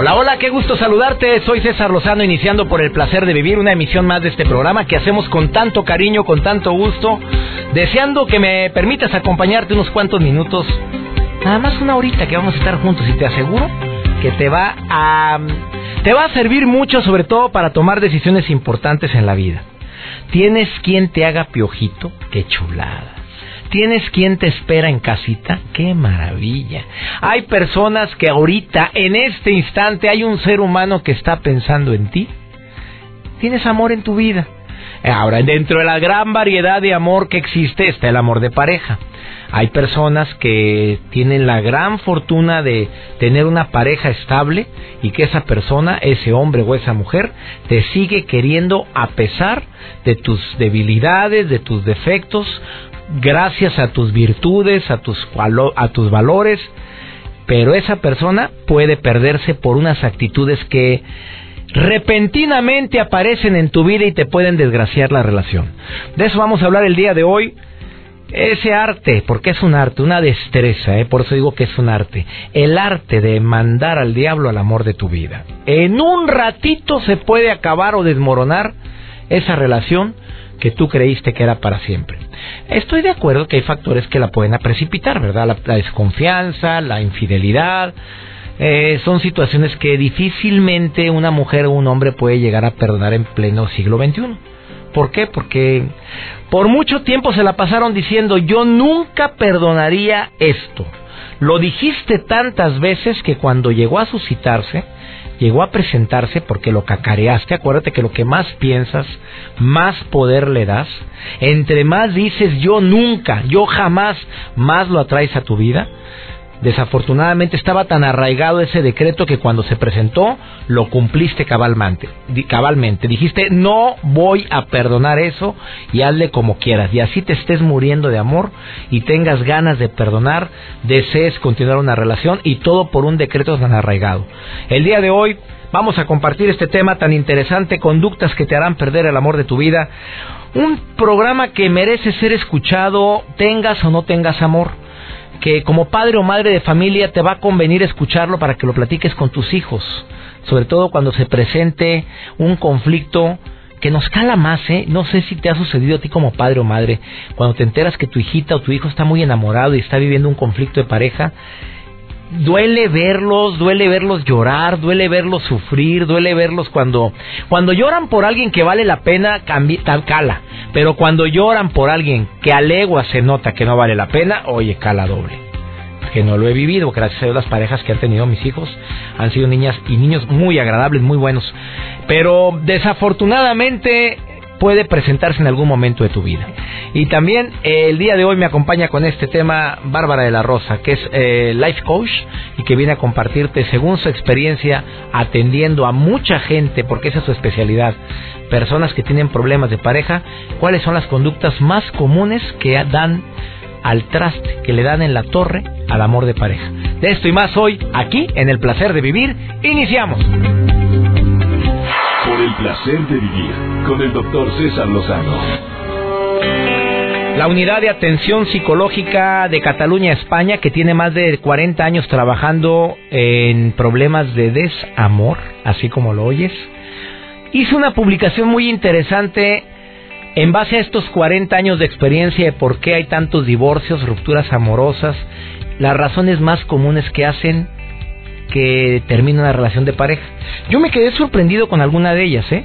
Hola, hola, qué gusto saludarte. Soy César Lozano, iniciando por el placer de vivir una emisión más de este programa que hacemos con tanto cariño, con tanto gusto, deseando que me permitas acompañarte unos cuantos minutos, nada más una horita que vamos a estar juntos y te aseguro que te va a te va a servir mucho, sobre todo para tomar decisiones importantes en la vida. ¿Tienes quien te haga piojito? Qué chulada. ¿Tienes quien te espera en casita? ¡Qué maravilla! Hay personas que ahorita, en este instante, hay un ser humano que está pensando en ti. ¿Tienes amor en tu vida? Ahora, dentro de la gran variedad de amor que existe está el amor de pareja. Hay personas que tienen la gran fortuna de tener una pareja estable y que esa persona, ese hombre o esa mujer, te sigue queriendo a pesar de tus debilidades, de tus defectos, gracias a tus virtudes, a tus, valores, pero esa persona puede perderse por unas actitudes que repentinamente aparecen en tu vida y te pueden desgraciar la relación. De eso vamos a hablar el día de hoy. Ese arte, porque es un arte, una destreza, ¿eh? por eso digo que es un arte. El arte de mandar al diablo al amor de tu vida. En un ratito se puede acabar o desmoronar esa relación que tú creíste que era para siempre. Estoy de acuerdo que hay factores que la pueden precipitar, ¿verdad? La, desconfianza, la infidelidad. Eh, son situaciones que difícilmente una mujer o un hombre puede llegar a perdonar en pleno siglo XXI. ¿Por qué? Porque por mucho tiempo se la pasaron diciendo yo nunca perdonaría esto. Lo dijiste tantas veces que cuando llegó a suscitarse, llegó a presentarse porque lo cacareaste. Acuérdate que lo que más piensas, más poder le das. Entre más dices yo nunca, yo jamás, más lo atraes a tu vida. Desafortunadamente estaba tan arraigado ese decreto que cuando se presentó lo cumpliste cabalmente. cabalmente. Dijiste, no voy a perdonar eso y hazle como quieras. Y así te estés muriendo de amor y tengas ganas de perdonar, desees continuar una relación y todo por un decreto tan arraigado. El día de hoy vamos a compartir este tema tan interesante, conductas que te harán perder el amor de tu vida. Un programa que merece ser escuchado, tengas o no tengas amor que como padre o madre de familia te va a convenir escucharlo para que lo platiques con tus hijos, sobre todo cuando se presente un conflicto que nos cala más, ¿eh? No sé si te ha sucedido a ti como padre o madre, cuando te enteras que tu hijita o tu hijo está muy enamorado y está viviendo un conflicto de pareja duele verlos, duele verlos llorar, duele verlos sufrir, duele verlos cuando cuando lloran por alguien que vale la pena cala, pero cuando lloran por alguien que a legua se nota que no vale la pena, oye, cala doble. Que no lo he vivido, gracias a las parejas que han tenido mis hijos han sido niñas y niños muy agradables, muy buenos. Pero desafortunadamente puede presentarse en algún momento de tu vida. Y también eh, el día de hoy me acompaña con este tema Bárbara de la Rosa, que es eh, life coach y que viene a compartirte según su experiencia atendiendo a mucha gente, porque esa es su especialidad, personas que tienen problemas de pareja, cuáles son las conductas más comunes que dan al traste, que le dan en la torre al amor de pareja. De esto y más hoy, aquí en El Placer de Vivir, iniciamos. Por el placer de vivir con el doctor César Lozano. La unidad de atención psicológica de Cataluña, España, que tiene más de 40 años trabajando en problemas de desamor, así como lo oyes, hizo una publicación muy interesante en base a estos 40 años de experiencia de por qué hay tantos divorcios, rupturas amorosas, las razones más comunes que hacen que termina una relación de pareja. Yo me quedé sorprendido con alguna de ellas, ¿eh?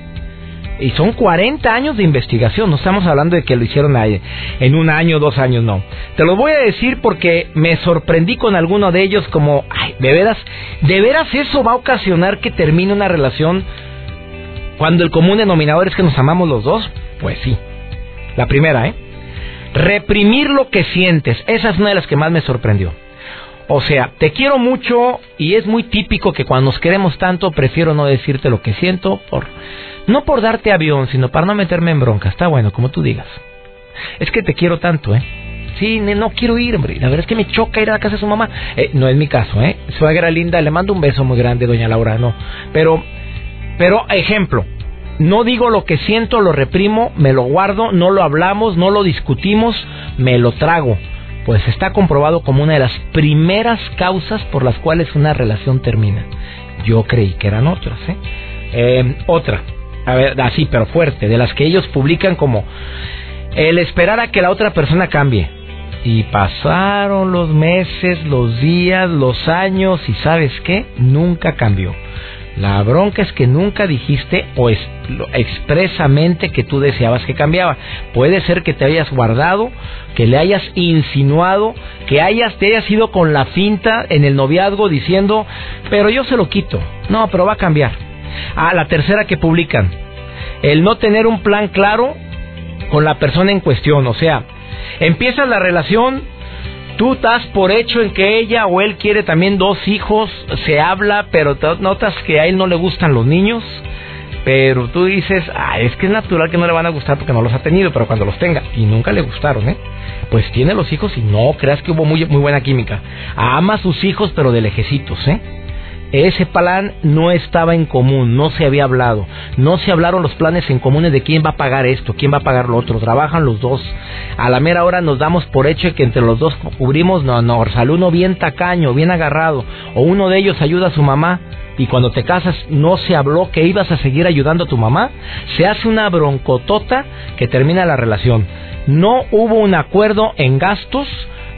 Y son 40 años de investigación, no estamos hablando de que lo hicieron en un año, dos años, no. Te lo voy a decir porque me sorprendí con alguno de ellos como, ay, de veras, de veras eso va a ocasionar que termine una relación cuando el común denominador es que nos amamos los dos. Pues sí. La primera, ¿eh? Reprimir lo que sientes, esa es una de las que más me sorprendió. O sea, te quiero mucho y es muy típico que cuando nos queremos tanto prefiero no decirte lo que siento por no por darte avión, sino para no meterme en bronca. Está bueno, como tú digas. Es que te quiero tanto, ¿eh? Sí, no quiero ir, hombre. La verdad es que me choca ir a la casa de su mamá. Eh, no es mi caso, ¿eh? Suegra linda, le mando un beso muy grande, doña Laura, no. Pero, pero, ejemplo, no digo lo que siento, lo reprimo, me lo guardo, no lo hablamos, no lo discutimos, me lo trago pues está comprobado como una de las primeras causas por las cuales una relación termina. Yo creí que eran otras, ¿eh? eh otra, a ver, así, pero fuerte, de las que ellos publican como el esperar a que la otra persona cambie. Y pasaron los meses, los días, los años, y sabes qué, nunca cambió. La bronca es que nunca dijiste o expresamente que tú deseabas que cambiaba. Puede ser que te hayas guardado, que le hayas insinuado, que hayas te hayas ido con la finta en el noviazgo diciendo, pero yo se lo quito. No, pero va a cambiar. Ah, la tercera que publican, el no tener un plan claro con la persona en cuestión, o sea, empieza la relación Tú estás por hecho en que ella o él quiere también dos hijos, se habla, pero notas que a él no le gustan los niños, pero tú dices, ah, es que es natural que no le van a gustar porque no los ha tenido, pero cuando los tenga, y nunca le gustaron, ¿eh? Pues tiene los hijos y no creas que hubo muy, muy buena química. Ama a sus hijos, pero de lejecitos, ¿eh? Ese plan no estaba en común, no se había hablado, no se hablaron los planes en comunes de quién va a pagar esto, quién va a pagar lo otro, trabajan los dos. A la mera hora nos damos por hecho que entre los dos cubrimos, no, no, sale uno bien tacaño, bien agarrado, o uno de ellos ayuda a su mamá y cuando te casas no se habló que ibas a seguir ayudando a tu mamá, se hace una broncotota que termina la relación. No hubo un acuerdo en gastos,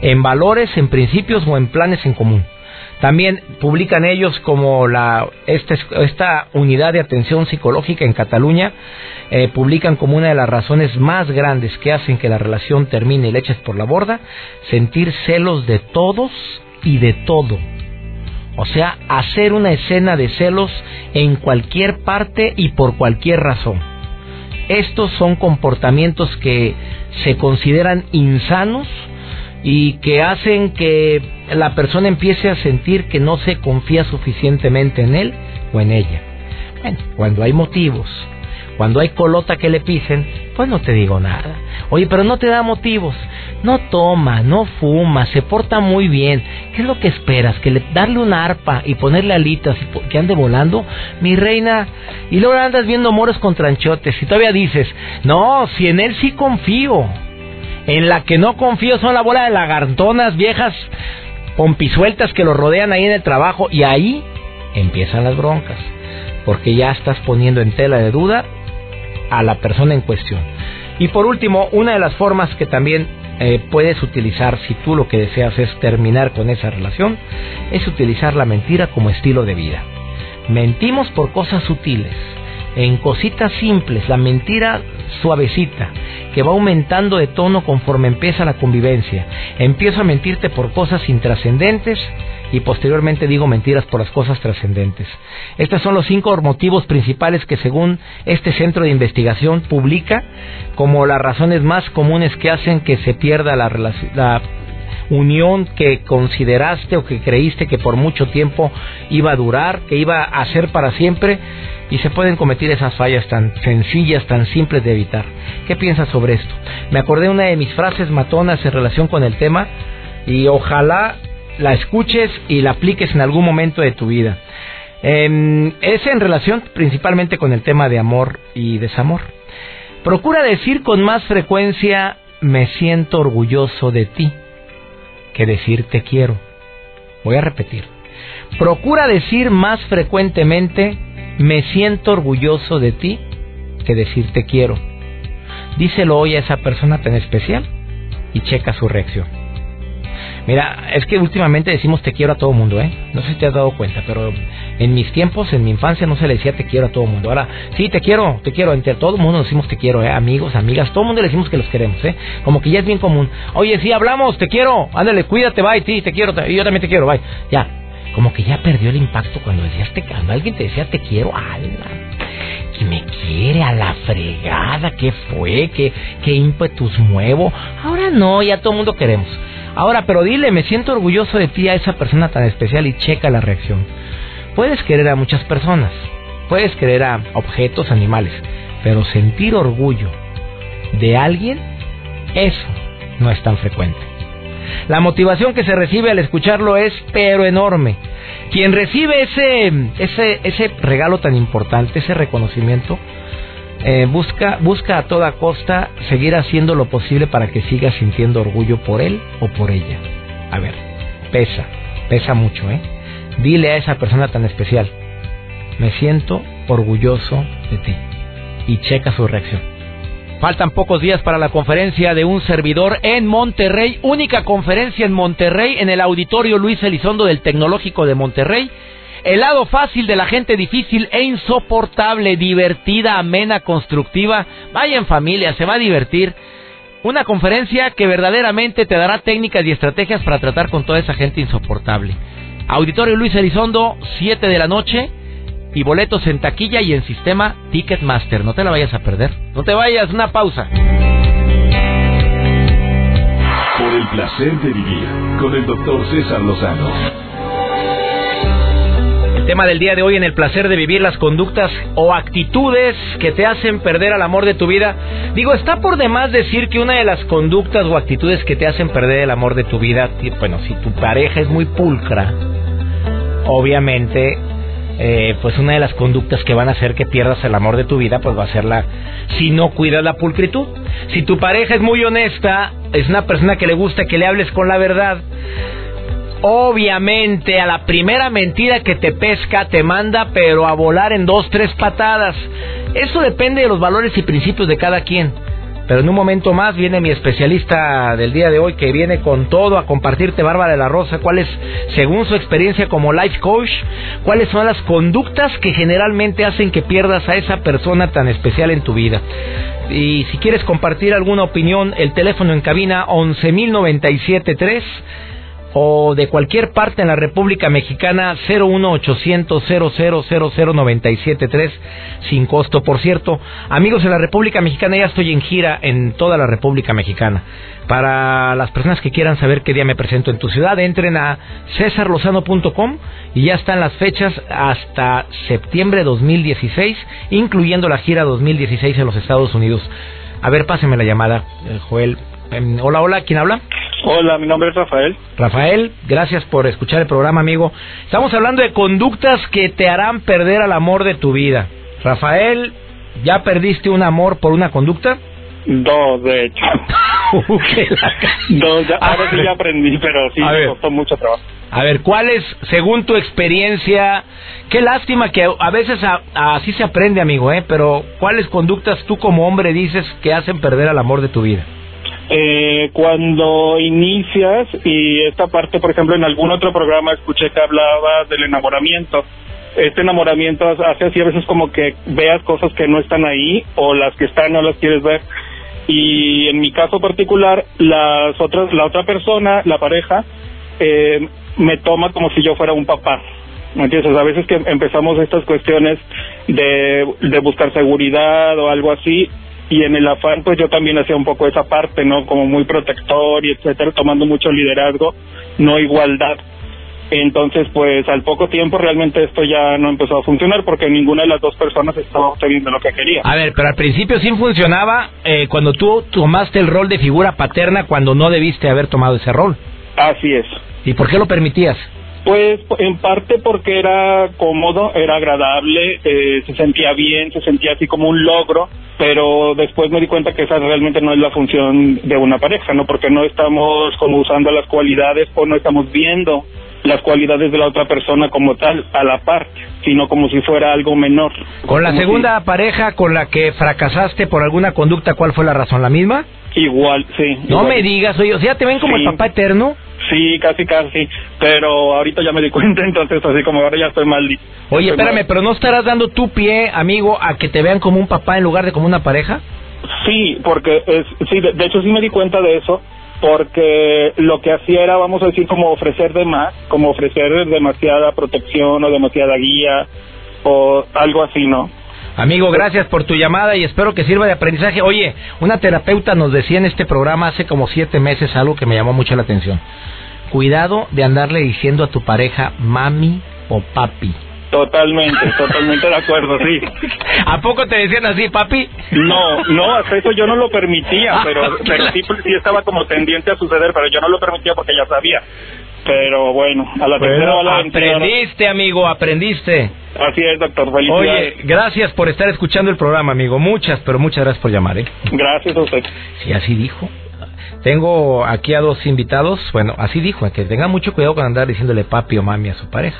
en valores, en principios o en planes en común. También publican ellos como la esta, esta unidad de atención psicológica en Cataluña eh, publican como una de las razones más grandes que hacen que la relación termine y le eches por la borda sentir celos de todos y de todo. O sea, hacer una escena de celos en cualquier parte y por cualquier razón. Estos son comportamientos que se consideran insanos y que hacen que la persona empiece a sentir que no se confía suficientemente en él o en ella. Bueno, cuando hay motivos, cuando hay colota que le pisen, pues no te digo nada. Oye, pero no te da motivos. No toma, no fuma, se porta muy bien. ¿Qué es lo que esperas? ¿Que le darle una arpa y ponerle alitas y que ande volando? Mi reina, y luego andas viendo moros con tranchotes y todavía dices, no, si en él sí confío. En la que no confío son la bola de lagartonas viejas pompisueltas que lo rodean ahí en el trabajo y ahí empiezan las broncas. Porque ya estás poniendo en tela de duda a la persona en cuestión. Y por último, una de las formas que también eh, puedes utilizar si tú lo que deseas es terminar con esa relación es utilizar la mentira como estilo de vida. Mentimos por cosas sutiles en cositas simples, la mentira suavecita, que va aumentando de tono conforme empieza la convivencia. Empiezo a mentirte por cosas intrascendentes y posteriormente digo mentiras por las cosas trascendentes. Estos son los cinco motivos principales que según este centro de investigación publica como las razones más comunes que hacen que se pierda la, la unión que consideraste o que creíste que por mucho tiempo iba a durar, que iba a ser para siempre y se pueden cometer esas fallas tan sencillas, tan simples de evitar. ¿Qué piensas sobre esto? Me acordé una de mis frases matonas en relación con el tema y ojalá la escuches y la apliques en algún momento de tu vida. Em, es en relación principalmente con el tema de amor y desamor. Procura decir con más frecuencia me siento orgulloso de ti que decir te quiero. Voy a repetir. Procura decir más frecuentemente me siento orgulloso de ti que decir te quiero. Díselo hoy a esa persona tan especial y checa su reacción. Mira, es que últimamente decimos te quiero a todo mundo, ¿eh? No sé si te has dado cuenta, pero en mis tiempos, en mi infancia, no se le decía te quiero a todo mundo. Ahora, sí, te quiero, te quiero. Entre todo el mundo decimos te quiero, ¿eh? Amigos, amigas, todo el mundo le decimos que los queremos, ¿eh? Como que ya es bien común. Oye, sí, hablamos, te quiero, ándale, cuídate, bye, sí, te quiero, y yo también te quiero, bye. Ya, como que ya perdió el impacto cuando decías te cuando alguien te decía te quiero, ala, que me quiere a la fregada, ¿qué fue? ¿Qué, qué ímpetus muevo? Ahora no, ya todo el mundo queremos. Ahora, pero dile, me siento orgulloso de ti a esa persona tan especial y checa la reacción. Puedes querer a muchas personas, puedes querer a objetos, animales, pero sentir orgullo de alguien, eso no es tan frecuente. La motivación que se recibe al escucharlo es pero enorme. Quien recibe ese, ese, ese regalo tan importante, ese reconocimiento, eh, busca, busca a toda costa seguir haciendo lo posible para que siga sintiendo orgullo por él o por ella. A ver, pesa, pesa mucho, ¿eh? Dile a esa persona tan especial, me siento orgulloso de ti. Y checa su reacción. Faltan pocos días para la conferencia de un servidor en Monterrey, única conferencia en Monterrey, en el auditorio Luis Elizondo del Tecnológico de Monterrey. El lado fácil de la gente difícil e insoportable, divertida, amena, constructiva. Vaya en familia, se va a divertir. Una conferencia que verdaderamente te dará técnicas y estrategias para tratar con toda esa gente insoportable. Auditorio Luis Elizondo, 7 de la noche. Y boletos en taquilla y en sistema Ticketmaster. No te la vayas a perder. No te vayas, una pausa. Por el placer de vivir con el doctor César Lozano tema del día de hoy en el placer de vivir las conductas o actitudes que te hacen perder al amor de tu vida. Digo, está por demás decir que una de las conductas o actitudes que te hacen perder el amor de tu vida, bueno, si tu pareja es muy pulcra, obviamente, eh, pues una de las conductas que van a hacer que pierdas el amor de tu vida, pues va a ser la, si no cuidas la pulcritud. Si tu pareja es muy honesta, es una persona que le gusta que le hables con la verdad, Obviamente, a la primera mentira que te pesca, te manda, pero a volar en dos, tres patadas. Eso depende de los valores y principios de cada quien. Pero en un momento más viene mi especialista del día de hoy que viene con todo a compartirte, Bárbara de la Rosa, cuáles, según su experiencia como life coach, cuáles son las conductas que generalmente hacen que pierdas a esa persona tan especial en tu vida. Y si quieres compartir alguna opinión, el teléfono en cabina 11.097.3 o de cualquier parte en la República Mexicana 01800 973 sin costo. Por cierto, amigos de la República Mexicana, ya estoy en gira en toda la República Mexicana. Para las personas que quieran saber qué día me presento en tu ciudad, entren a cesarlozano.com y ya están las fechas hasta septiembre 2016, incluyendo la gira 2016 en los Estados Unidos. A ver, páseme la llamada, eh, Joel. Em, hola, hola, ¿quién habla? Hola, mi nombre es Rafael. Rafael, gracias por escuchar el programa, amigo. Estamos hablando de conductas que te harán perder al amor de tu vida. Rafael, ¿ya perdiste un amor por una conducta? Dos, de hecho. Dos, ya, ahora sí ya aprendí, pero sí me costó mucho trabajo. A ver, ¿cuál es, según tu experiencia, qué lástima que a veces así se aprende, amigo, ¿eh? Pero ¿cuáles conductas tú como hombre dices que hacen perder al amor de tu vida? Eh, cuando inicias y esta parte, por ejemplo, en algún otro programa escuché que hablaba del enamoramiento. Este enamoramiento hace así a veces como que veas cosas que no están ahí o las que están no las quieres ver. Y en mi caso particular, las otras, la otra persona, la pareja, eh, me toma como si yo fuera un papá. ¿Me entiendes? A veces que empezamos estas cuestiones de, de buscar seguridad o algo así, y en el afán pues yo también hacía un poco esa parte, ¿no? Como muy protector y etcétera, tomando mucho liderazgo, no igualdad. Entonces, pues al poco tiempo realmente esto ya no empezó a funcionar porque ninguna de las dos personas estaba obteniendo lo que quería. A ver, pero al principio sí funcionaba eh, cuando tú tomaste el rol de figura paterna cuando no debiste haber tomado ese rol. Así es. ¿Y por qué lo permitías? Pues en parte porque era cómodo, era agradable, eh, se sentía bien, se sentía así como un logro, pero después me di cuenta que esa realmente no es la función de una pareja, ¿no? Porque no estamos como usando las cualidades o no estamos viendo las cualidades de la otra persona como tal, a la parte, sino como si fuera algo menor. ¿Con la segunda pareja con la que fracasaste por alguna conducta, cuál fue la razón? ¿La misma? Igual, sí. No me digas, oye, o sea, ¿te ven como el papá eterno? Sí, casi, casi. Pero ahorita ya me di cuenta, entonces así como ahora ya estoy mal. Oye, espérame, pero ¿no estarás dando tu pie, amigo, a que te vean como un papá en lugar de como una pareja? Sí, porque es, sí, de, hecho sí me di cuenta de eso, porque lo que hacía era, vamos a decir, como ofrecer de más, como ofrecer demasiada protección o demasiada guía o algo así, ¿no? Amigo, gracias por tu llamada y espero que sirva de aprendizaje. Oye, una terapeuta nos decía en este programa hace como siete meses algo que me llamó mucho la atención. Cuidado de andarle diciendo a tu pareja mami o papi. Totalmente, totalmente de acuerdo, sí. ¿A poco te decían así, papi? No, no, hasta eso yo no lo permitía, pero, pero sí, sí estaba como tendiente a suceder, pero yo no lo permitía porque ya sabía. Pero bueno, a la tercera Bueno, va la aprendiste, amigo, aprendiste. Así es, doctor, felicidades. Oye, gracias por estar escuchando el programa, amigo. Muchas, pero muchas gracias por llamar, ¿eh? Gracias a usted. Sí, así dijo. Tengo aquí a dos invitados. Bueno, así dijo, que tenga mucho cuidado con andar diciéndole papi o mami a su pareja.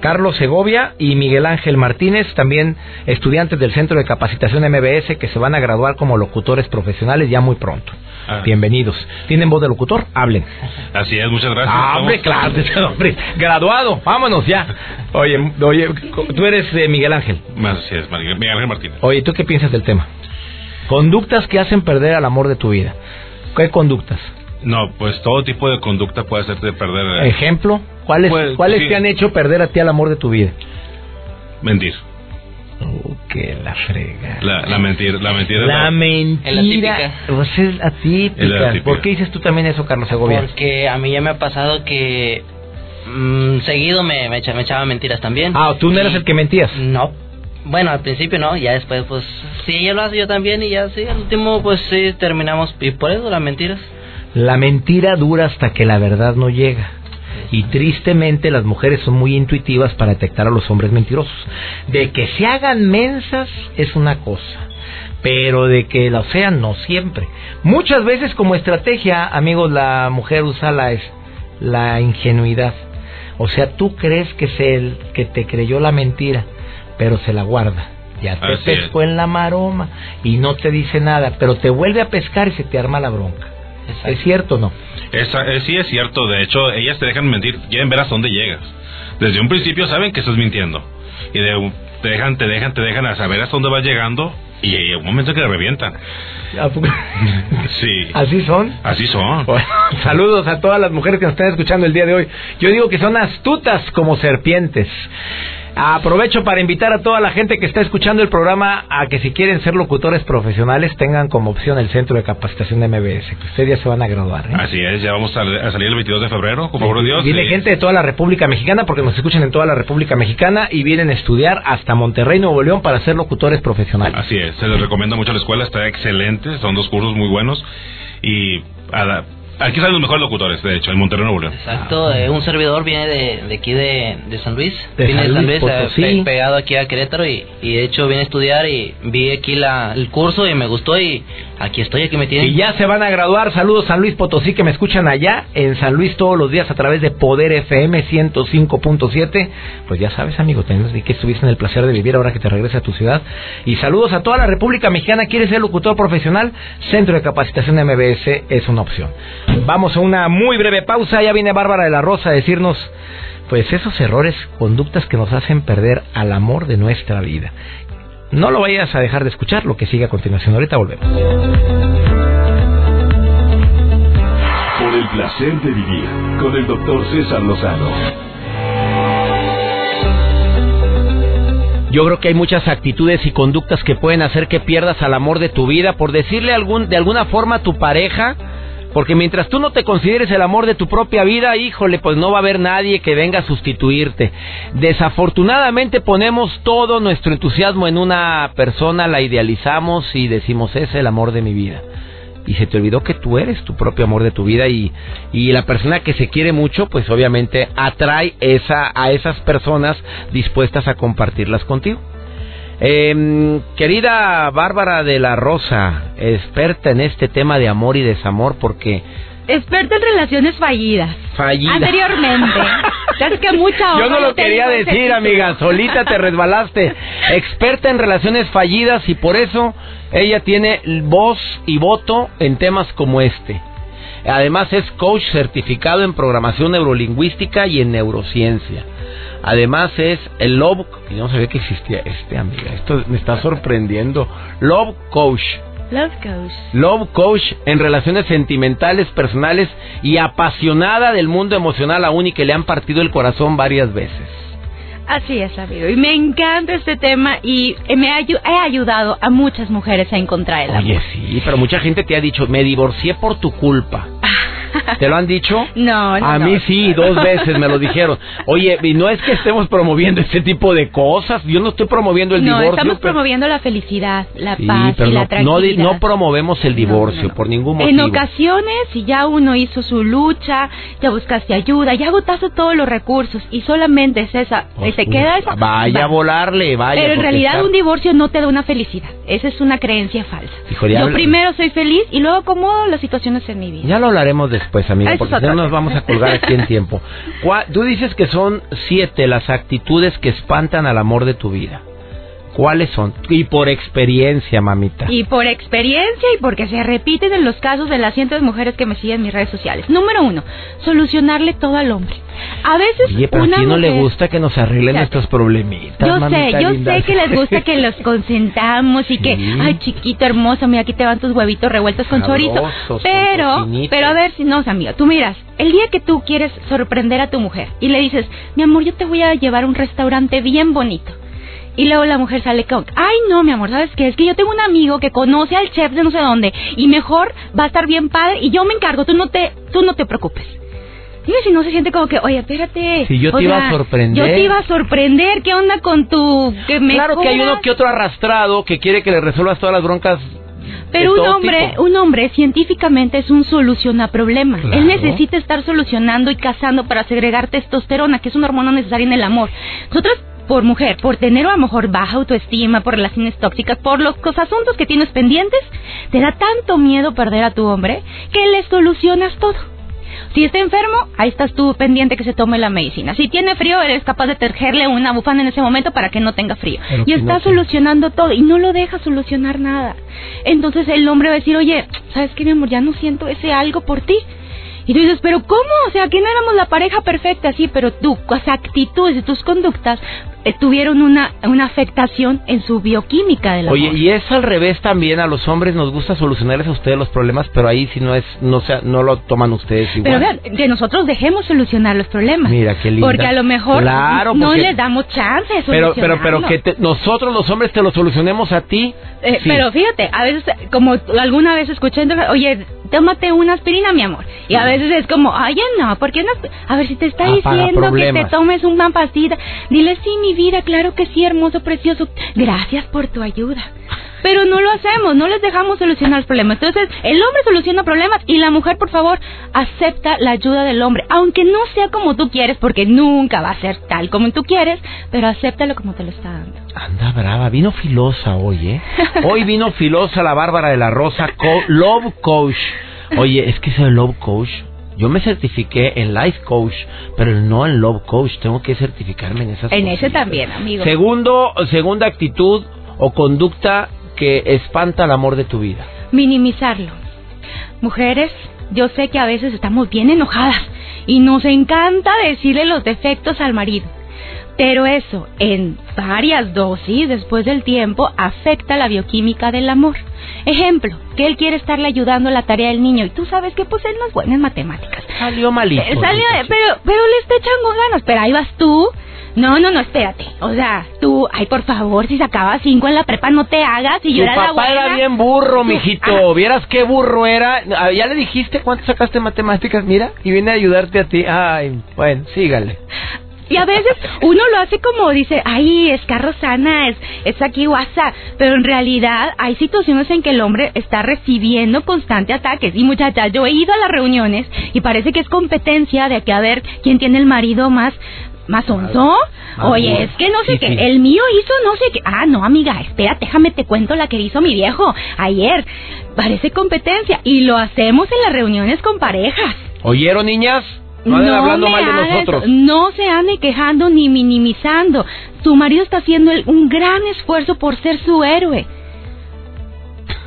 Carlos Segovia y Miguel Ángel Martínez, también estudiantes del Centro de Capacitación MBS que se van a graduar como locutores profesionales ya muy pronto. Ah. Bienvenidos. ¿Tienen voz de locutor? Hablen. Así es, muchas gracias. Ah, hombre, claro, hombre, graduado, vámonos ya. Oye, oye, tú eres eh, Miguel Ángel. Así es, Miguel Ángel Martínez. Oye, ¿tú qué piensas del tema? Conductas que hacen perder al amor de tu vida. ¿Qué conductas? No, pues todo tipo de conducta puede hacerte perder. eh, Ejemplo, ¿cuáles, Pues, ¿cuáles sí. te han hecho perder a ti al amor de tu vida? Mentir. Oh, que la frega. La, la mentira. La mentira. La la- mentira. La típica. Pues es la típica. Es la típica. ¿Por qué dices tú también eso, Carlos Segovia? Porque a mí ya me ha pasado que mm, seguido me, me, echa- me echaba mentiras también. Ah, tú no eras el que mentías. No. Bueno, al principio no, ya después pues sí, ella lo hace yo también y ya sí, al último pues sí terminamos y por eso las mentiras. La mentira dura hasta que la verdad no llega. Y tristemente las mujeres son muy intuitivas para detectar a los hombres mentirosos. De que se hagan mensas es una cosa, pero de que lo sean no siempre. Muchas veces como estrategia, amigos, la mujer usa la, la ingenuidad. O sea, tú crees que es él que te creyó la mentira, pero se la guarda. Ya te Así es. pescó en la maroma y no te dice nada, pero te vuelve a pescar y se te arma la bronca. ¿Es cierto o no? Esa- eh, sí es cierto, de hecho, ellas te dejan mentir, quieren ver hasta dónde llegas. Desde un principio saben que estás mintiendo. Y de, te dejan, te dejan, te dejan a saber hasta dónde vas llegando y hay un momento que revientan. Sí. ¿Así son? Así son. Bueno, saludos a todas las mujeres que nos están escuchando el día de hoy. Yo digo que son astutas como serpientes. Aprovecho para invitar a toda la gente que está escuchando el programa a que si quieren ser locutores profesionales tengan como opción el Centro de Capacitación de MBS, que ustedes ya se van a graduar. ¿eh? Así es, ya vamos a, a salir el 22 de febrero, con favor de Dios. Viene gente de toda la República Mexicana porque nos escuchan en toda la República Mexicana y vienen a estudiar hasta Monterrey, Nuevo León para ser locutores profesionales. Así es, se les recomienda mucho la escuela, está excelente, son dos cursos muy buenos y a la- aquí salen los mejores locutores, de hecho, en Monterrey, Nuevo León. Exacto, eh, un servidor viene de, de aquí de, de San Luis, De viene San de San Luis Luis, eh, pe- pegado aquí a Querétaro y, y de hecho vine a estudiar y vi aquí la, el curso y me gustó y aquí estoy, aquí me tienen. Y ya se van a graduar. Saludos San Luis Potosí que me escuchan allá en San Luis todos los días a través de Poder FM 105.7. Pues ya sabes, amigo, tenés que estuviste en el placer de vivir ahora que te regreses a tu ciudad. Y saludos a toda la República Mexicana. ¿Quieres ser locutor profesional? Centro de Capacitación de MBS es una opción. Vamos a una muy breve pausa. Ya viene Bárbara de la Rosa a decirnos pues esos errores, conductas que nos hacen perder al amor de nuestra vida. No lo vayas a dejar de escuchar, lo que sigue a continuación. Ahorita volvemos. Por el placer de vivir con el doctor César Lozano. Yo creo que hay muchas actitudes y conductas que pueden hacer que pierdas al amor de tu vida por decirle algún, de alguna forma a tu pareja, porque mientras tú no te consideres el amor de tu propia vida, híjole, pues no va a haber nadie que venga a sustituirte. Desafortunadamente ponemos todo nuestro entusiasmo en una persona, la idealizamos y decimos, es el amor de mi vida. Y se te olvidó que tú eres tu propio amor de tu vida y, y la persona que se quiere mucho, pues obviamente atrae esa, a esas personas dispuestas a compartirlas contigo. Em, querida Bárbara de la Rosa, experta en este tema de amor y desamor, porque Experta en relaciones fallidas. fallida. Anteriormente. Es que mucha Yo no lo quería decir, amiga, solita te resbalaste. Experta en relaciones fallidas y por eso ella tiene voz y voto en temas como este. Además es coach certificado en programación neurolingüística y en neurociencia. Además es el Love, que yo no sabía que existía este, amiga. Esto me está sorprendiendo. Love Coach. Love Coach. Love Coach en relaciones sentimentales, personales y apasionada del mundo emocional aún y que le han partido el corazón varias veces. Así es, amigo. Y me encanta este tema y me ha, he ayudado a muchas mujeres a encontrar el amor. Oye, sí, pero mucha gente te ha dicho, me divorcié por tu culpa. ¿Te lo han dicho? No, no, A no. mí sí, dos veces me lo dijeron. Oye, y no es que estemos promoviendo este tipo de cosas. Yo no estoy promoviendo el no, divorcio. estamos pero- promoviendo la felicidad, la Sí, paz pero y la no, no, tranquilidad. no promovemos el divorcio No, no, no. por ningún En motivo. ocasiones, si ya uno hizo su lucha, ya buscaste ayuda, ya agotaste todos los recursos y solamente es esa, Pues, se queda esa. Vaya a volarle, vaya. Pero en realidad está- un divorcio no te da una felicidad. Esa es una creencia falsa. Híjole, Yo habla- primero soy feliz y luego acomodo las situaciones en mi vida. Ya lo hablaremos después, amiga, Eso porque si no nos vamos a colgar aquí en tiempo. Tú dices que son siete las actitudes que espantan al amor de tu vida. ¿Cuáles son? Y por experiencia, mamita. Y por experiencia y porque se repiten en los casos de las cientos de mujeres que me siguen en mis redes sociales. Número uno, solucionarle todo al hombre. A veces Oye, pero a ti no le gusta que nos arreglen nuestros problemitas, Yo sé, yo linda. sé que les gusta que los consentamos y que, Sí. ay chiquito hermoso, mira aquí te van tus huevitos revueltos con chorizo. Sabrosos, con Pero, tocinito. pero a ver si no, amiga, tú miras, el día que tú quieres sorprender a tu mujer y le dices, mi amor, yo te voy a llevar a un restaurante bien bonito. Y luego la mujer sale con, ay no, mi amor, ¿sabes qué? Es que yo tengo un amigo que conoce al chef de no sé dónde y mejor va a estar bien padre y yo me encargo, tú no te, tú no te preocupes. Dime si no se siente como que, oye, espérate. Si yo te iba a sorprender. Yo te iba a sorprender, ¿qué onda con tu... Que me Claro que hay uno que otro arrastrado que quiere que le resuelvas todas las broncas. Pero un hombre, tipo. un hombre científicamente es un soluciona problemas. Claro. Él necesita estar solucionando y cazando para segregar testosterona, que es una hormona necesaria en el amor. Nosotros por mujer, por tener a lo mejor baja autoestima, por relaciones tóxicas, por los cos- asuntos que tienes pendientes, te da tanto miedo perder a tu hombre que le solucionas todo. Si está enfermo, ahí estás tú pendiente que se tome la medicina. Si tiene frío, eres capaz de tejerle una bufanda en ese momento para que no tenga frío. Pero y está no solucionando todo y no lo deja solucionar nada. Entonces el hombre va a decir, oye, ¿sabes qué, mi amor? Ya no siento ese algo por ti. Y tú dices, pero ¿cómo? O sea, que no éramos la pareja perfecta, sí, pero tus actitudes y tus conductas tuvieron una, una afectación en su bioquímica del amor. Oye, y es al revés también, a los hombres nos gusta solucionarles a ustedes los problemas, pero ahí si no es, no sea, no lo toman ustedes igual. Pero vean, que nosotros dejemos solucionar los problemas. Mira, qué linda. Porque a lo mejor Claro, no porque- les damos chance de pero, pero, pero que te- nosotros los hombres te lo solucionemos a ti. Eh, sí. Pero fíjate, a veces, como alguna vez escuché, oye, tómate una aspirina, mi amor. Y a veces es como, oye, no, ¿por qué no? A ver, si te está diciendo que te tomes una pastilla, dile, sí, mi vida, claro que sí, hermoso, precioso, gracias por tu ayuda. Pero no lo hacemos, no les dejamos solucionar los problemas. Entonces, el hombre soluciona problemas y la mujer, por favor, acepta la ayuda del hombre. Aunque no sea como tú quieres, porque nunca va a ser tal como tú quieres, pero acéptalo como te lo está dando. Anda brava, vino filosa hoy, ¿eh? Hoy vino filosa la Bárbara de la Rosa, co- Love Coach. Oye, es que ese Love Coach, yo me certifiqué en Life Coach, pero no en Love Coach, tengo que certificarme en esas En ese también, amigo. Segundo, segunda actitud o conducta que espanta el amor de tu vida. minimizarlo. Mujeres, yo sé que a veces estamos bien enojadas y nos encanta decirle los defectos al marido. Pero eso, en varias dosis después del tiempo, afecta la bioquímica del amor. Ejemplo, que él quiere estarle ayudando a la tarea del niño y tú sabes que pues él no es bueno en matemáticas. Salió malito. Eh, salió- pero, pero le está echando ganas, pero ahí vas tú. No, no, no, espérate. O sea, tú, ay, por favor, si sacaba cinco en la prepa, no te hagas. Y yo Tu era la papá era bien burro, mijito. ¿Vieras qué burro era? Ah, ¿Ya le dijiste cuánto sacaste matemáticas? Mira, y viene a ayudarte a ti. Ay, bueno, sígale. Y a veces uno lo hace como dice, ay, es carro sana, es, es aquí WhatsApp. Pero en realidad hay situaciones en que el hombre está recibiendo constantes ataques. Y muchachas, yo he ido a las reuniones y parece que es competencia de que a ver quién tiene el marido más, más onzo. Oye, es que no sé Sí, qué, sí. el mío hizo no sé qué. Ah, no, amiga, espera, déjame te cuento la que hizo mi viejo ayer. Parece competencia y lo hacemos en las reuniones con parejas. ¿Oyeron, niñas? No anden hablando me mal de hagas- nosotros. No se ande quejando ni minimizando. Tu marido está haciendo el- un gran esfuerzo por ser su héroe.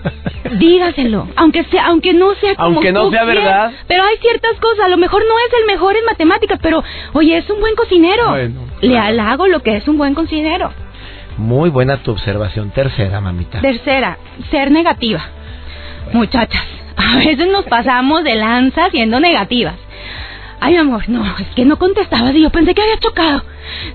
Dígaselo, aunque sea, aunque no sea como Aunque no tú sea verdad. Pero hay ciertas cosas, a lo mejor no es el mejor en matemáticas, pero oye, es un buen cocinero. Bueno, Le halago lo que es un buen cocinero. Muy buena tu observación. Tercera, mamita. Tercera, ser negativa. Muchachas, a veces nos pasamos de lanza siendo negativas. Ay, amor, no, es que no contestabas y yo pensé que había chocado.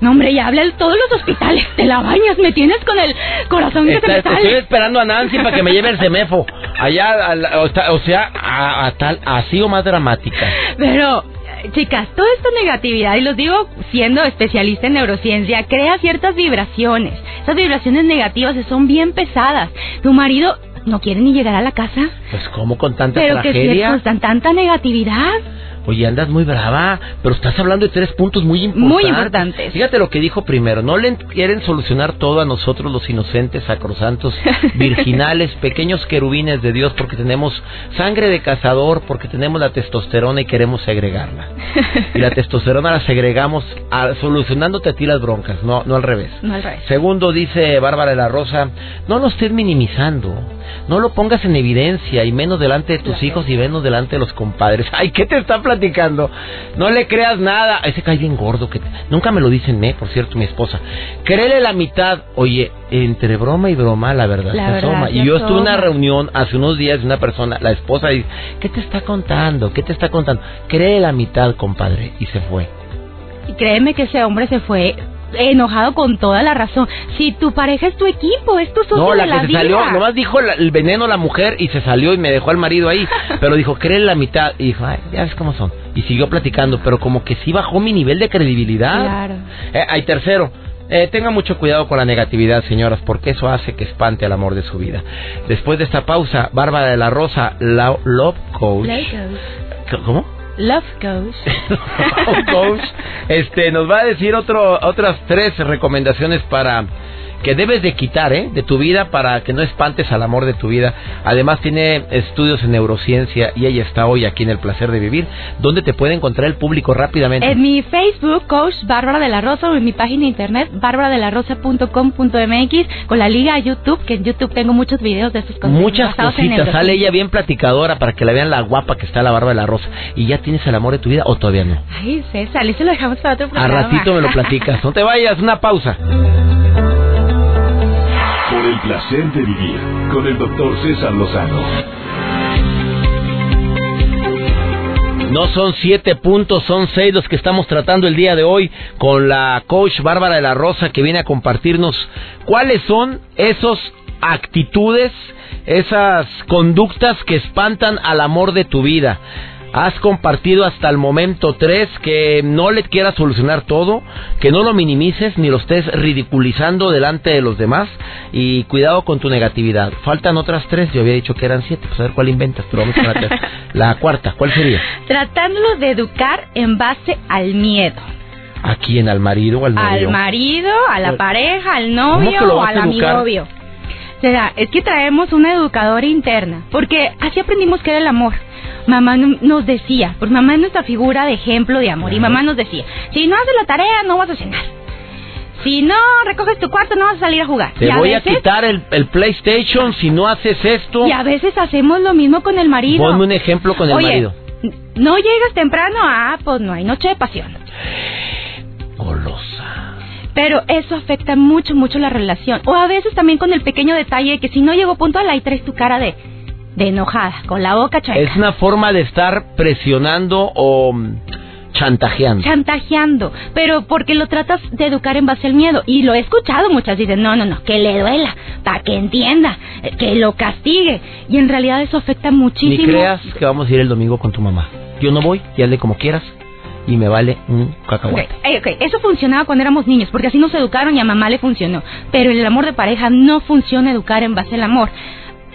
No, hombre, ya habla en todos los hospitales. Te la bañas, me tienes con el corazón que se me Está- sale. estoy esperando a Nancy para que me lleve el semefo. Allá, a la- o sea- o sea, a, a tal, así o más dramática. Pero, eh, chicas, toda esta negatividad, y los digo siendo especialista en neurociencia, crea ciertas vibraciones. Esas vibraciones negativas son bien pesadas. Tu marido no quiere ni llegar a la casa, Pues, ¿cómo con tanta pero que si tragedia? es con tanta negatividad. Oye, andas muy brava, pero estás hablando de tres puntos muy importantes. Muy importantes. Fíjate lo que dijo primero. No le quieren solucionar todo a nosotros los inocentes, sacrosantos, virginales, pequeños querubines de Dios, porque tenemos sangre de cazador, porque tenemos la testosterona y queremos segregarla. Y la testosterona la segregamos a- solucionándote a ti las broncas, no, no al revés. No al revés. Segundo, dice Bárbara de la Rosa, no lo estés minimizando, no lo pongas en evidencia y menos delante de tus hijos y menos delante de los compadres. Ay, ¿qué te está platicando? No le creas nada. Ese cae bien gordo que nunca me lo dicen, me, por cierto, mi esposa. Créele la mitad. Oye, entre broma y broma, la verdad La se verdad asoma. se Y yo estuve en una reunión hace unos días de una persona, la esposa dice, ¿qué te está contando? ¿Qué te está contando? Créele la mitad, compadre. Y se fue. Y créeme que ese hombre se fue enojado con toda la razón. Si tu pareja es tu equipo, es tu socio No, la de que la se vida. salió, nomás dijo la- el veneno la mujer y se salió y me dejó al marido ahí. Pero dijo, cree la mitad. Y dijo, ay, ya ves cómo son. Y siguió platicando, pero como que sí bajó mi nivel de credibilidad. Claro. Eh, hay tercero. Eh, tenga mucho cuidado con la negatividad, señoras, porque eso hace que espante al amor de su vida. Después de esta pausa, Bárbara de la Rosa, la Love Coach. Love goes. ¿Cómo? Love goes. Love Coach, este, nos va a decir otro, otras tres recomendaciones para que debes de quitar ¿eh? de tu vida para que no espantes al amor de tu vida. Además tiene estudios en neurociencia y ella está hoy aquí en El Placer de Vivir. ¿Dónde te puede encontrar el público rápidamente? En mi Facebook, Coach Bárbara de la Rosa, o en mi página de internet, bárbaradelarrosa.com.mx, con la liga a YouTube, que en YouTube tengo muchos videos de estos consejos Muchas cositas, sale ella bien platicadora para que la vean la guapa que está la barba de la rosa. ¿Y ya tienes el amor de tu vida o todavía no? Ay, César, eso lo dejamos para otro A programa. ratito me lo platicas. No te vayas, una pausa. El placer de vivir con el doctor César Lozano. No son siete puntos, son seis los que estamos tratando el día de hoy con la coach Bárbara de la Rosa que viene a compartirnos cuáles son esos actitudes, esas conductas que espantan al amor de tu vida. Has compartido hasta el momento tres que no le quieras solucionar todo, que no lo minimices ni lo estés ridiculizando delante de los demás y cuidado con tu negatividad. Faltan otras tres, yo había dicho que eran siete, pues a ver cuál inventas, pero vamos con la, la cuarta, ¿cuál sería? Tratándolo de educar en base al miedo. ¿A quién? ¿Al marido o al novio? Al marido, a la Pues, pareja, al ¿cómo novio o al a educar? amigovio. O sea, es que traemos una educadora interna, porque así aprendimos que era el amor. Mamá no- nos decía, pues mamá es nuestra figura de ejemplo de amor, y mamá nos decía, si no haces la tarea no vas a cenar. Si no recoges tu cuarto no vas a salir a jugar. Te Y a voy a quitar el, el PlayStation si no haces esto. Y a veces hacemos lo mismo con el marido. Ponme un ejemplo con el Oye, marido. No llegas temprano, ah, pues no hay noche de pasión. Golosa. Pero eso afecta mucho, mucho la relación. O a veces también con el pequeño detalle de que si no llegó puntual, ahí traes tu cara de, de enojada, con la boca chueca. Es una forma de estar presionando o mm, chantajeando. chantajeando, pero porque lo tratas de educar en base al miedo. Y lo he escuchado muchas, dicen, no, no, no, que le duela, para que entienda, eh, que lo castigue. Y en realidad eso afecta Ni muchísimo. creas que vamos a ir el domingo con tu mamá. Yo no voy, y hazle como quieras. Y me vale un cacahuate. eh, ok, Eso funcionaba cuando éramos niños, porque así nos educaron y a mamá le funcionó. Pero el amor de pareja no funciona educar en base al amor.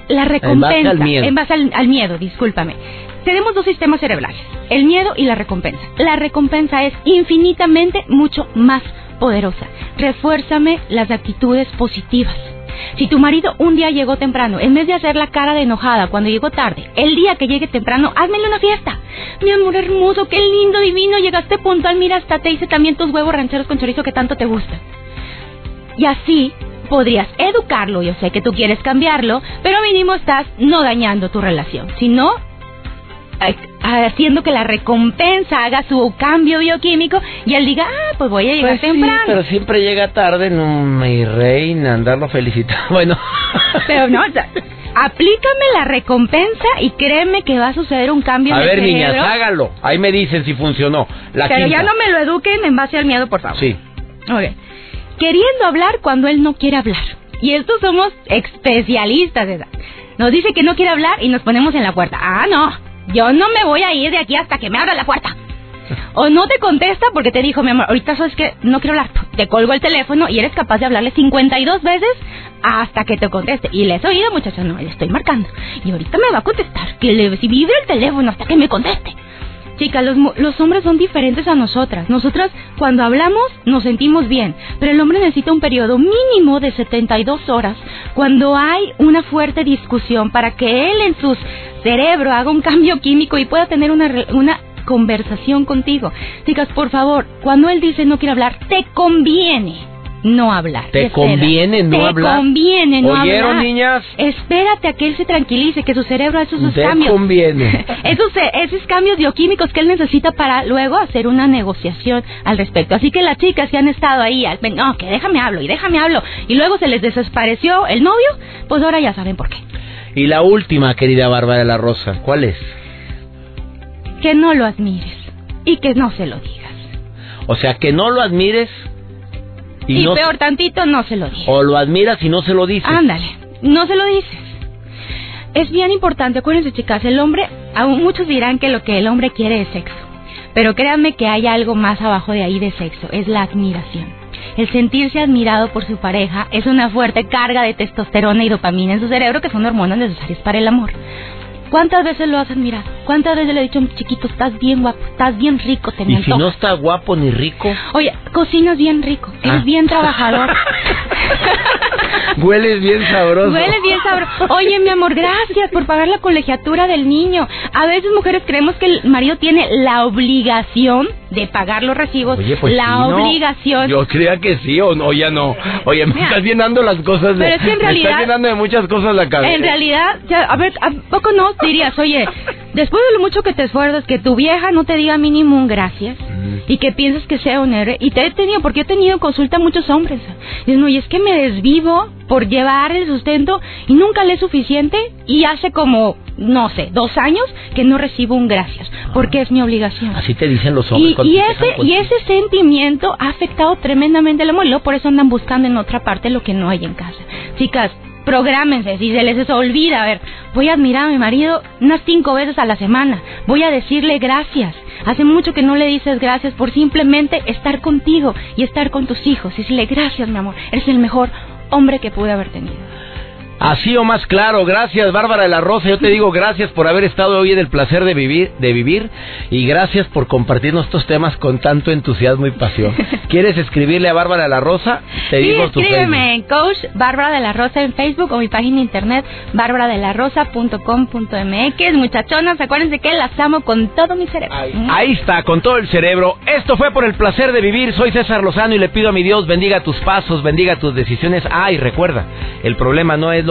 La recompensa. al miedo. En base al, al miedo, discúlpame. Tenemos dos sistemas cerebrales, el miedo y la recompensa. La recompensa es infinitamente mucho más poderosa. Refuérzame las actitudes positivas. Si tu marido un día llegó temprano, en vez de hacer la cara de enojada cuando llegó tarde, el día que llegue temprano, házmele una fiesta. Mi amor hermoso, qué lindo, divino, llegaste puntual, mira, hasta te hice también tus huevos rancheros con chorizo que tanto te gustan. Y así podrías educarlo, yo sé que tú quieres cambiarlo, pero mínimo estás no dañando tu relación, sino haciendo que la recompensa haga su cambio bioquímico y él diga, ah, pues voy a llegar Pues sí, temprano. pero siempre llega tarde, no, mi reina, andarlo felicitando. Bueno. Pero no, o sea, Aplícame la recompensa y créeme que va a suceder un cambio A en el ver, niñas, hágalo. Ahí me dicen si funcionó. La Pero quinta. ya no me lo eduquen en base al miedo, por favor. Sí. Ok. Queriendo hablar cuando él no quiere hablar. Y estos somos especialistas, ¿verdad? Nos dice que no quiere hablar y nos ponemos en la puerta. Ah, no. Yo no me voy a ir de aquí hasta que me abra la puerta. O no te contesta porque te dijo, mi amor, ahorita sabes que no quiero hablar. Te colgo el teléfono y eres capaz de hablarle 52 veces hasta que te conteste. Y le has oído, muchacha, no, le estoy marcando. Y ahorita me va a contestar. Que le si el teléfono hasta que me conteste. Chicas, los, los hombres son diferentes a nosotras. Nosotras, cuando hablamos, nos sentimos bien. Pero el hombre necesita un periodo mínimo de 72 horas cuando hay una fuerte discusión para que él en su cerebro haga un cambio químico y pueda tener una, una conversación contigo. Chicas, por favor, cuando él dice no quiero hablar, te conviene no hablar. ¿Te conviene no Te hablar? conviene no ¿Oyeron, hablar. niñas? Espérate a que él se tranquilice, que su cerebro hace sus Te cambios. conviene. esos, esos cambios bioquímicos que él necesita para luego hacer una negociación al respecto. Así que las chicas que han estado ahí, al, no, que déjame hablo y déjame hablo, y luego se les desapareció el novio, pues ahora ya saben por qué. Y la última, querida Bárbara de la Rosa, ¿cuál es? Que no lo admires y que no se lo digas. O sea, que no lo admires y, Y, no peor tantito, no se lo digas. o lo admiras y no se lo dices. Ándale, no se lo dices. Es bien importante, acuérdense chicas, el hombre, aún muchos dirán que lo que el hombre quiere es sexo, pero créanme que hay algo más abajo de ahí de sexo, es la admiración. El sentirse admirado por su pareja es una fuerte carga de testosterona y dopamina en su cerebro que son hormonas necesarias para el amor. ¿Cuántas veces lo has admirado? ¿Cuántas veces le he dicho, chiquito, estás bien guapo, estás bien rico, te me Y si no antojas"? está guapo ni rico, Oye, cocinas bien rico, eres Ah. bien trabajador. hueles bien sabroso. Huele bien sabroso. Oye, mi amor, gracias por pagar la colegiatura del niño. A veces mujeres creemos que el marido tiene la obligación de pagar los recibos. Oye, pues la sí, ¿no? obligación. Yo creía que sí o no, ya no. Oye, me Mira, estás llenando las cosas de... pero es que en me estás llenando de muchas cosas la cabeza. En realidad, ya, a ver, ¿a poco no dirías, oye, después de lo mucho que te esfuerzas, que tu vieja no te diga mínimo un gracias y que pienses que sea un héroe? Y te he tenido, porque he tenido consulta a muchos hombres. Y no, y es que me desvivo por llevar el sustento y nunca le es suficiente y hace como, no sé, dos años que no recibo un gracias, porque es mi obligación. Así te dicen los hombres. Y, ese y ese sentimiento ha afectado tremendamente el amor. Y luego por eso andan buscando en otra parte lo que no hay en casa. Chicas, prográmense. Si se les olvida, a ver, voy a admirar a mi marido unas cinco veces a la semana. Voy a decirle gracias. Hace mucho que no le dices gracias por simplemente estar contigo y estar con tus hijos. Y decirle gracias, mi amor. Eres el mejor hombre que pude haber tenido. Así o más claro, gracias Bárbara de la Rosa, yo te digo gracias por haber estado hoy en el placer de vivir, de vivir y gracias por compartirnos estos temas con tanto entusiasmo y pasión. ¿Quieres escribirle a Bárbara de la Rosa? Te Sí, digo tu escríbeme en Coach Bárbara de la Rosa en Facebook o mi página de internet barbaradelarrosa.com.mx. Muchachonas, acuérdense que las amo con todo mi cerebro. Ahí está, con todo el cerebro. Esto fue por el placer de vivir. Soy César Lozano y le pido a mi Dios bendiga tus pasos, bendiga tus decisiones. Ah, y recuerda, el problema no es lo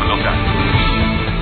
Lozano.